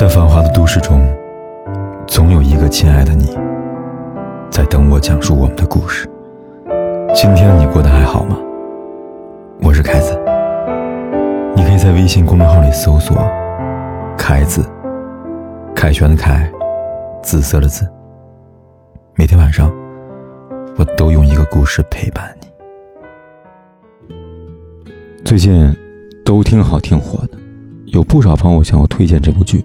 在繁华的都市中，总有一个亲爱的你，在等我讲述我们的故事。今天你过得还好吗？我是凯子，你可以在微信公众号里搜索“凯子”，凯旋的凯，紫色的紫。每天晚上，我都用一个故事陪伴你。最近都挺好，挺火的，有不少朋友向我推荐这部剧，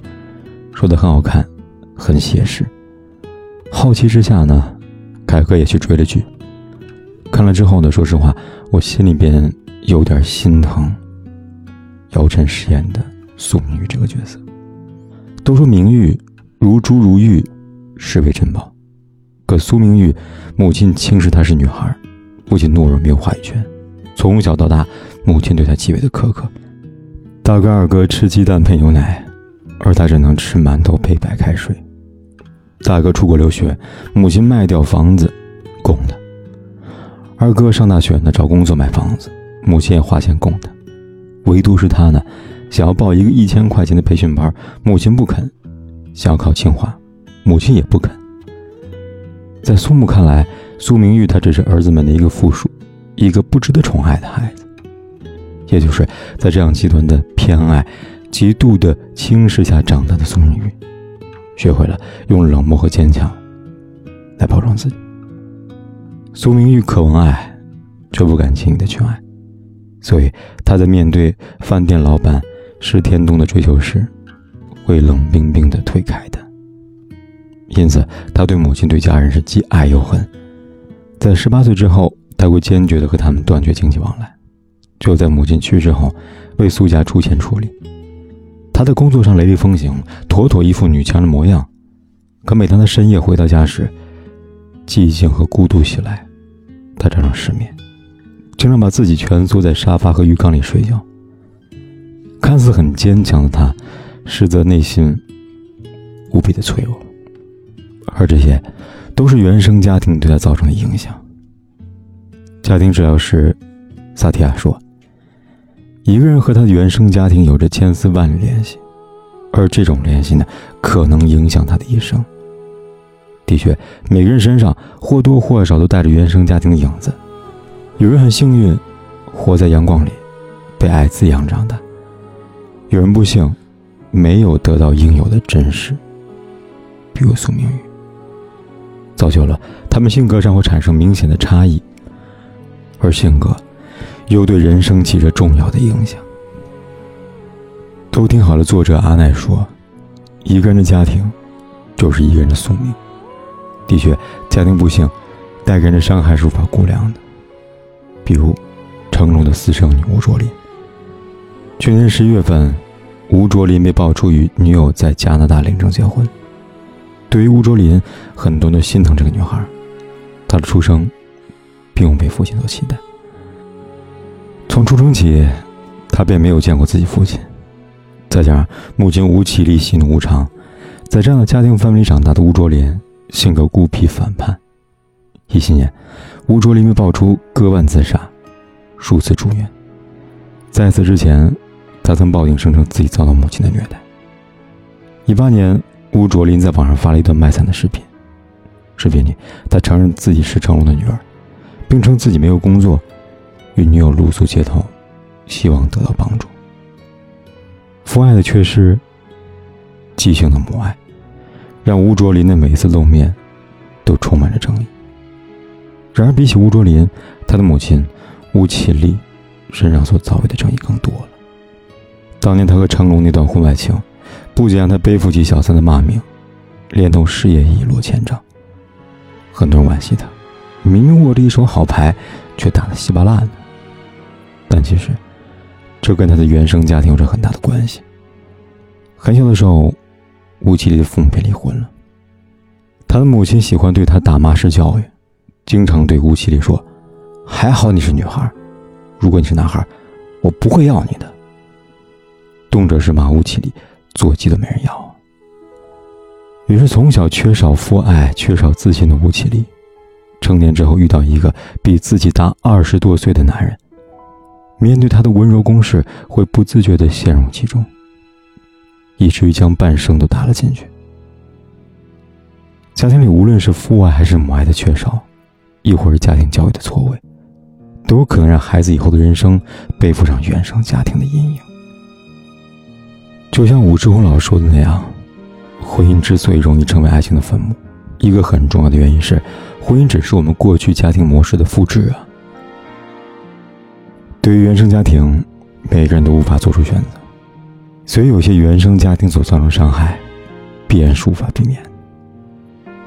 说的很好看，很写实。好奇之下呢，凯哥也去追了剧。看了之后呢，说实话，我心里边有点心疼姚晨饰演的苏明玉这个角色。都说明玉如珠如玉，视为珍宝，可苏明玉母亲轻视她是女孩，不仅懦弱没有话语权，从小到大。母亲对她极为的苛刻，大哥二哥吃鸡蛋配牛奶，而他只能吃馒头配白开水。大哥出国留学，母亲卖掉房子供他；二哥上大学呢，找工作买房子，母亲也花钱供他。唯独是他呢，想要报一个一千块钱的培训班，母亲不肯；想要考清华，母亲也不肯。在苏母看来，苏明玉他只是儿子们的一个附属，一个不值得宠爱的孩子。也就是在这样极端的偏爱、极度的轻视下长大的宋明玉，学会了用冷漠和坚强来包装自己。苏明玉渴望爱，却不敢轻易的去爱，所以他在面对饭店老板石天东的追求时，会冷冰冰的推开的。因此，他对母亲、对家人是既爱又恨。在十八岁之后，他会坚决的和他们断绝经济往来。就在母亲去世后，为苏家出钱处理。他在工作上雷厉风行，妥妥一副女强人模样。可每当他深夜回到家时，寂静和孤独袭来，他常常失眠，经常把自己蜷缩在沙发和浴缸里睡觉。看似很坚强的他，实则内心无比的脆弱。而这些，都是原生家庭对他造成的影响。家庭治疗师萨提亚说。一个人和他的原生家庭有着千丝万缕联系，而这种联系呢，可能影响他的一生。的确，每个人身上或多或少都带着原生家庭的影子。有人很幸运，活在阳光里，被爱滋养长大；有人不幸，没有得到应有的真实。比如苏明宇，造就了他们性格上会产生明显的差异，而性格。又对人生起着重要的影响。都听好了，作者阿奈说：“一个人的家庭，就是一个人的宿命。的确，家庭不幸带给人的伤害是无法估量的。比如，成龙的私生女吴卓林。去年十一月份，吴卓林被爆出与女友在加拿大领证结婚。对于吴卓林，很多人都心疼这个女孩。她的出生，并未被父亲所期待。”从出生起，他便没有见过自己父亲。再加上母亲吴绮莉喜怒无常，在这样的家庭氛围里长大的吴卓林，性格孤僻反叛。一七年，吴卓林被爆出割腕自杀，数次住院。在此之前，他曾报警声称自己遭到母亲的虐待。一八年，吴卓林在网上发了一段卖惨的视频，视频里他承认自己是成龙的女儿，并称自己没有工作。与女友露宿街头，希望得到帮助。父爱的缺失，畸形的母爱，让吴卓林的每一次露面，都充满着争议。然而，比起吴卓林，他的母亲吴绮莉身上所遭遇的争议更多了。当年他和成龙那段婚外情，不仅让他背负起小三的骂名，连同事业一落千丈。很多人惋惜他，明明握着一手好牌，却打得稀巴烂的。但其实，这跟他的原生家庭有着很大的关系。很小的时候，吴绮莉的父母便离婚了。他的母亲喜欢对他打骂式教育，经常对吴绮莉说：“还好你是女孩，如果你是男孩，我不会要你的。”动辄是骂吴绮莉，做鸡都没人要。于是，从小缺少父爱、缺少自信的吴绮莉，成年之后遇到一个比自己大二十多岁的男人。面对他的温柔攻势，会不自觉地陷入其中。以至于将半生都搭了进去。家庭里无论是父爱还是母爱的缺少，亦或是家庭教育的错位，都有可能让孩子以后的人生背负上原生家庭的阴影。就像武志红老师说的那样，婚姻之所以容易成为爱情的坟墓，一个很重要的原因是，婚姻只是我们过去家庭模式的复制啊。对于原生家庭，每个人都无法做出选择，所以有些原生家庭所造成伤害，必然是无法避免。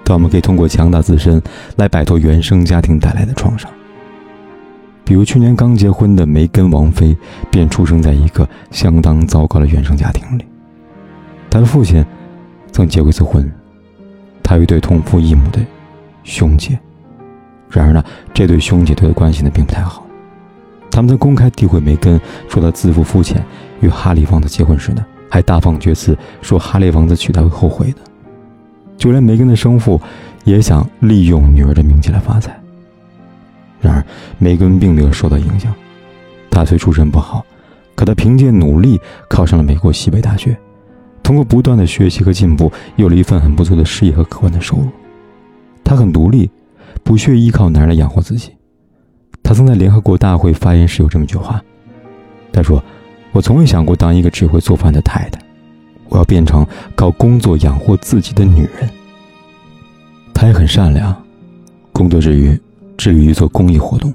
但我们可以通过强大自身来摆脱原生家庭带来的创伤。比如去年刚结婚的梅根王妃，便出生在一个相当糟糕的原生家庭里。她的父亲曾结过一次婚，她有一对同父异母的兄姐，然而呢，这对兄姐对她关系呢并不太好。他们曾公开诋毁梅根，说他自负肤浅。与哈利王子结婚时呢，还大放厥词，说哈利王子娶她会后悔的。就连梅根的生父，也想利用女儿的名气来发财。然而，梅根并没有受到影响。他虽出身不好，可他凭借努力考上了美国西北大学，通过不断的学习和进步，有了一份很不错的事业和可观的收入。他很独立，不屑依靠男人来养活自己。他曾在联合国大会发言时有这么一句话：“他说，我从未想过当一个只会做饭的太太，我要变成靠工作养活自己的女人。”他也很善良，工作之余致力于做公益活动，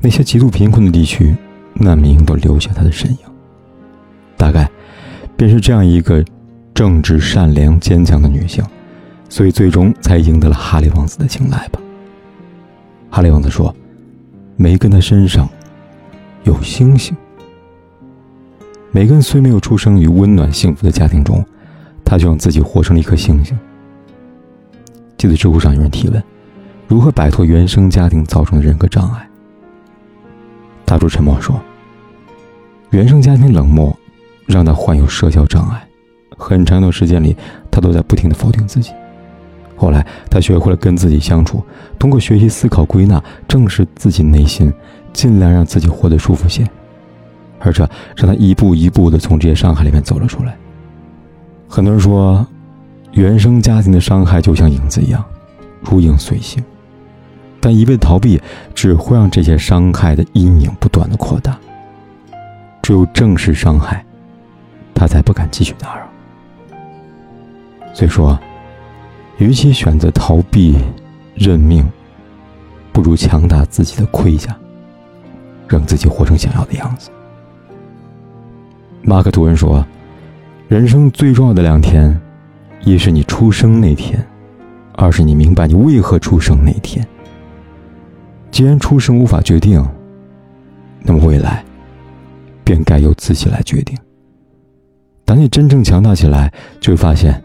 那些极度贫困的地区，难民都留下他的身影。大概，便是这样一个正直、善良、坚强的女性，所以最终才赢得了哈利王子的青睐吧。哈利王子说。梅根的身上有星星。梅根虽没有出生于温暖幸福的家庭中，他就让自己活成了一颗星星。记得知乎上有人提问：如何摆脱原生家庭造成的人格障碍？大柱沉默说：原生家庭冷漠，让他患有社交障碍，很长一段时间里，他都在不停的否定自己。后来，他学会了跟自己相处，通过学习、思考、归纳，正视自己内心，尽量让自己活得舒服些，而这让他一步一步地从这些伤害里面走了出来。很多人说，原生家庭的伤害就像影子一样，如影随形，但一味的逃避只会让这些伤害的阴影不断的扩大。只有正视伤害，他才不敢继续打扰。所以说。与其选择逃避、认命，不如强大自己的盔甲，让自己活成想要的样子。马克吐温说：“人生最重要的两天，一是你出生那天，二是你明白你为何出生那天。既然出生无法决定，那么未来便该由自己来决定。当你真正强大起来，就会发现。”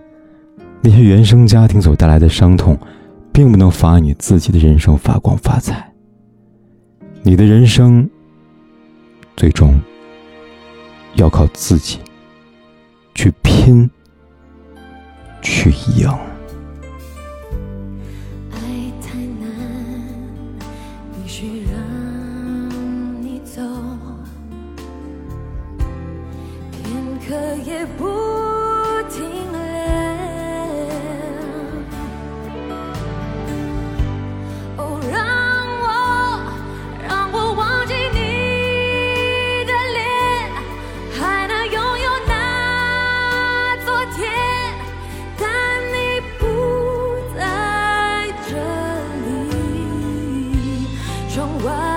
那些原生家庭所带来的伤痛，并不能妨碍你自己的人生发光发财。你的人生，最终要靠自己去拼，去赢。爱太难，你走，片刻也不。why